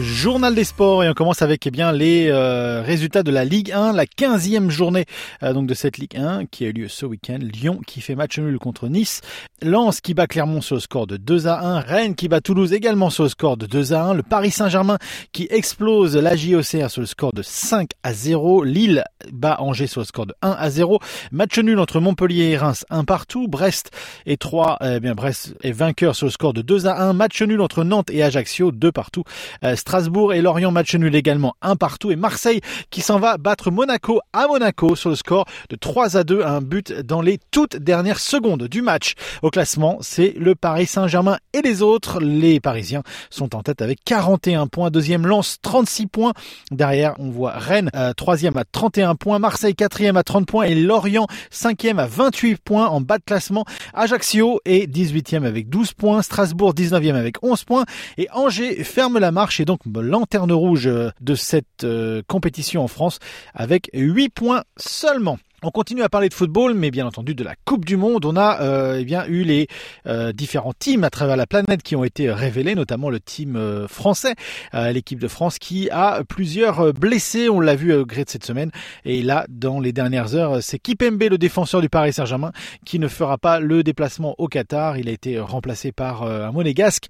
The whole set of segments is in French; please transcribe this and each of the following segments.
Journal des sports et on commence avec eh bien les euh, résultats de la Ligue 1, la 15e journée euh, donc de cette Ligue 1 qui a eu lieu ce week-end. Lyon qui fait match nul contre Nice, Lens qui bat Clermont sur le score de 2 à 1, Rennes qui bat Toulouse également sur le score de 2 à 1, le Paris Saint-Germain qui explose la JOCR sur le score de 5 à 0, Lille bat Angers sur le score de 1 à 0, match nul entre Montpellier et Reims 1 partout, Brest et 3 eh bien Brest est vainqueur sur le score de 2 à 1, match nul entre Nantes et Ajaccio 2 partout. Euh, Strasbourg et Lorient match nul également un partout et Marseille qui s'en va battre Monaco à Monaco sur le score de 3 à 2, un but dans les toutes dernières secondes du match. Au classement, c'est le Paris Saint-Germain et les autres. Les Parisiens sont en tête avec 41 points. Deuxième lance 36 points. Derrière, on voit Rennes euh, troisième à 31 points, Marseille quatrième à 30 points et Lorient cinquième à 28 points en bas de classement. Ajaccio est 18e avec 12 points, Strasbourg 19e avec 11 points et Angers ferme la marche et lanterne rouge euh, de cette euh, compétition en France avec 8 points seulement. On continue à parler de football, mais bien entendu de la Coupe du Monde. On a euh, eh eu les euh, différents teams à travers la planète qui ont été révélés, notamment le team euh, français, l'équipe de France, qui a plusieurs blessés. On l'a vu au gré de cette semaine. Et là, dans les dernières heures, c'est Kipembe, le défenseur du Paris Saint-Germain, qui ne fera pas le déplacement au Qatar. Il a été remplacé par un monégasque.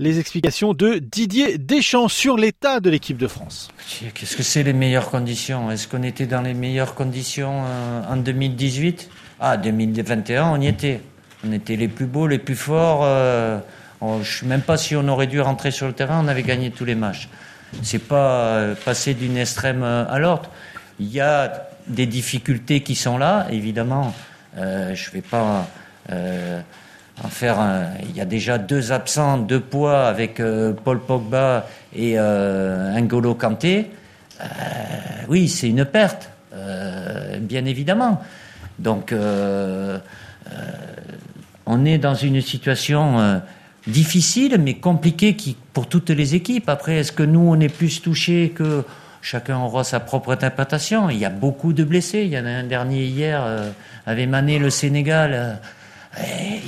Les explications de Didier Deschamps sur l'état de l'équipe de France. Qu'est-ce que c'est les meilleures conditions? Est-ce qu'on était dans les meilleures conditions en 2018 Ah, 2021, on y était. On était les plus beaux, les plus forts. Euh, je ne sais même pas si on aurait dû rentrer sur le terrain, on avait gagné tous les matchs. C'est pas euh, passer d'une extrême euh, à l'autre. Il y a des difficultés qui sont là, évidemment. Euh, je vais pas en faire un. Il y a déjà deux absents, deux poids avec Paul Pogba et N'Golo Kanté. oui, c'est une perte. Euh, bien évidemment. Donc, euh, euh, on est dans une situation difficile, mais compliquée qui, pour toutes les équipes. Après, est-ce que nous, on est plus touchés que chacun aura sa propre interprétation? Il y a beaucoup de blessés. Il y en a un dernier hier, avait mané le Sénégal.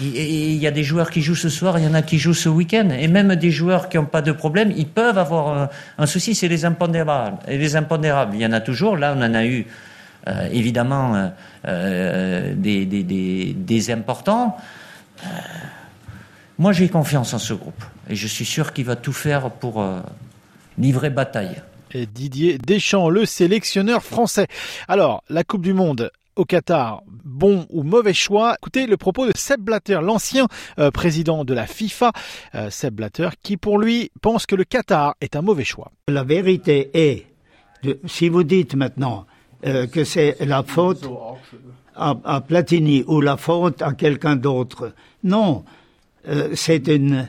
Il y a des joueurs qui jouent ce soir, il y en a qui jouent ce week-end, et même des joueurs qui n'ont pas de problème, ils peuvent avoir un, souci, c'est les impondérables. Les impondérables, il y en a toujours. Là, on en a eu euh, évidemment euh, euh, des, des, des, des, importants. moi, j'ai confiance en ce groupe, et je suis sûr qu'il va tout faire pour livrer bataille. Et Didier Deschamps, le sélectionneur français. Alors, la Coupe du Monde au Qatar, bon ou mauvais choix? Écoutez le propos de Seb Blatter, l'ancien euh, président de la FIFA, euh, Seb Blatter, qui pour lui pense que le Qatar est un mauvais choix. La vérité est, de, si vous dites maintenant euh, que c'est la faute à, Platini ou la faute à quelqu'un d'autre, non, c'est une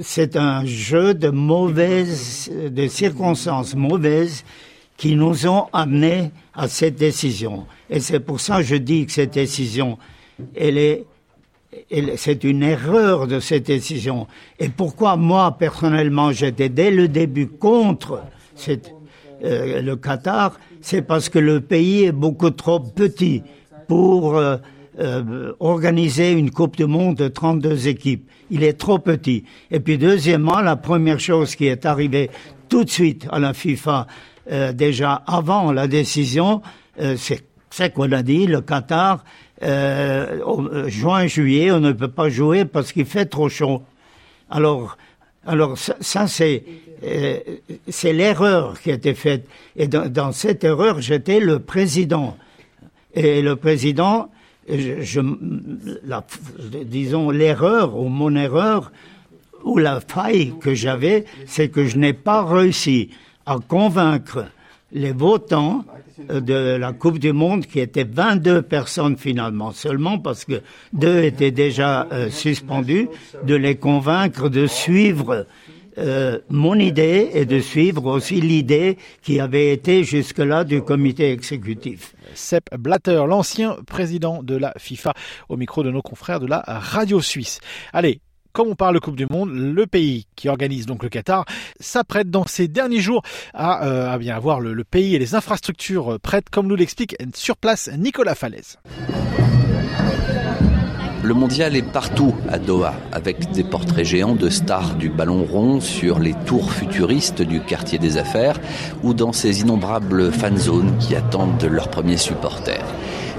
c'est un jeu de mauvaises, de circonstances mauvaises qui nous ont amenés à cette décision. Et c'est pour ça que je dis que cette décision, elle est, c'est une erreur de cette décision. Et pourquoi moi, personnellement, j'étais dès le début contre cette, euh, le Qatar, c'est parce que le pays est beaucoup trop petit pour euh, euh, organiser une Coupe du Monde de 32 équipes. Il est trop petit. Et puis deuxièmement, la première chose qui est arrivée tout de suite à la FIFA, déjà avant la décision, euh, c'est qu'on a dit, le Qatar, euh, juin, juillet, on ne peut pas jouer parce qu'il fait trop chaud. Alors, alors ça, euh, c'est l'erreur qui a été faite. Et dans, cette erreur, j'étais le président. Et le président, disons l'erreur ou mon erreur ou la faille que j'avais, c'est que je n'ai pas réussi à convaincre les votants euh, de la Coupe du Monde, qui étaient 22 personnes finalement seulement, parce que deux étaient déjà euh, suspendus, de les convaincre de suivre euh, mon idée et de suivre aussi l'idée qui avait été jusque-là du comité exécutif. Sepp Blatter, l'ancien président de la FIFA, au micro de nos confrères de la radio suisse. Allez, comme on parle de Coupe du Monde, le pays qui organise donc le Qatar s'apprête dans ces derniers jours à, euh, bien avoir le, pays et les infrastructures prêtes, comme nous l'explique sur place Nicolas Falaise. Le mondial est partout à Doha, avec des portraits géants de stars du ballon rond sur les tours futuristes du quartier des affaires ou dans ces innombrables fan zones qui attendent leurs premiers supporters.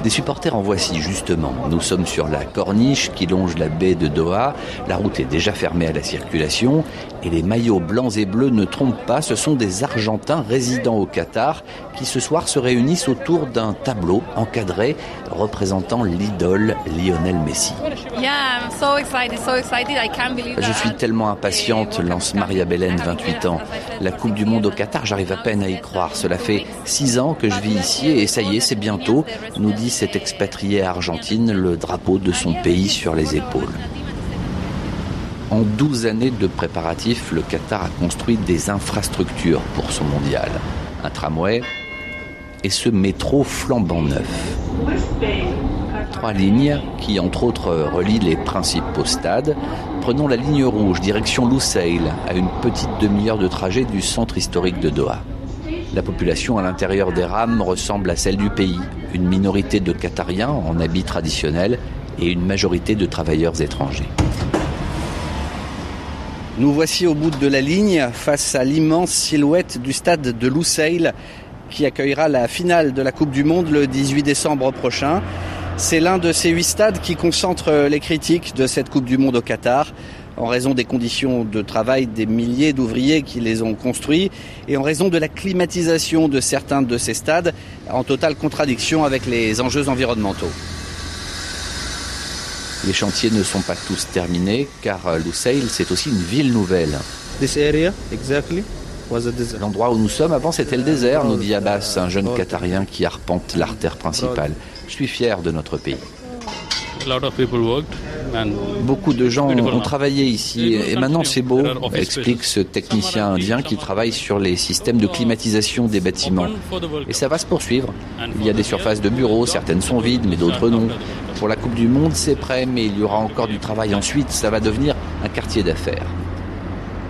Des supporters en voici justement. Nous sommes sur la corniche qui longe la baie de Doha. La route est déjà fermée à la circulation et les maillots blancs et bleus ne trompent pas. Ce sont des Argentins résidant au Qatar qui ce soir se réunissent autour d'un tableau encadré représentant l'idole Lionel Messi. Je suis tellement impatiente, lance Maria Belen, 28 ans. La Coupe du Monde au Qatar, j'arrive à peine à y croire. Cela fait six ans que je vis ici et ça y est, c'est bientôt, nous dit cette expatriée argentine, le drapeau de son pays sur les épaules. En 12 années de préparatifs, le Qatar a construit des infrastructures pour son mondial. Un tramway et ce métro flambant neuf. Trois lignes qui, entre autres, relient les principaux stades. Prenons la ligne rouge, direction Lusail, à une petite demi-heure de trajet du centre historique de Doha. La population à l'intérieur des rames ressemble à celle du pays. Une minorité de Qatariens en habits traditionnels et une majorité de travailleurs étrangers. Nous voici au bout de la ligne face à l'immense silhouette du stade de Lusail qui accueillera la finale de la Coupe du Monde le 18 décembre prochain. C'est l'un de ces huit stades qui concentrent les critiques de cette Coupe du Monde au Qatar en raison des conditions de travail des milliers d'ouvriers qui les ont construits et en raison de la climatisation de certains de ces stades en totale contradiction avec les enjeux environnementaux. Les chantiers ne sont pas tous terminés car Lusail c'est aussi une ville nouvelle. L'endroit où nous sommes avant c'était le désert, nous dit Abbas, un jeune qatarien qui arpente l'artère principale. Je suis fier de notre pays. Beaucoup de gens ont travaillé ici et maintenant c'est beau, explique ce technicien indien qui travaille sur les systèmes de climatisation des bâtiments. Et ça va se poursuivre. Il y a des surfaces de bureaux, certaines sont vides mais d'autres non. Pour la Coupe du Monde c'est prêt mais il y aura encore du travail ensuite, ça va devenir un quartier d'affaires.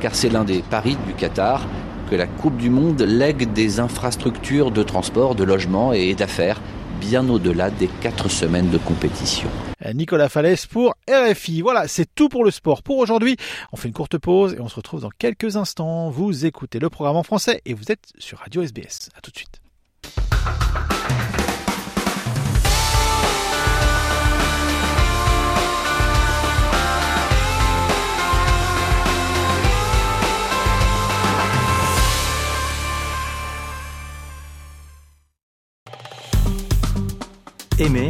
Car c'est l'un des paris du Qatar que la Coupe du Monde lègue des infrastructures de transport, de logement et d'affaires bien au-delà des quatre semaines de compétition. Nicolas Falaise pour RFI. Voilà, c'est tout pour le sport pour aujourd'hui. On fait une courte pause et on se retrouve dans quelques instants. Vous écoutez le programme en français et vous êtes sur Radio SBS. A tout de suite. Aimez,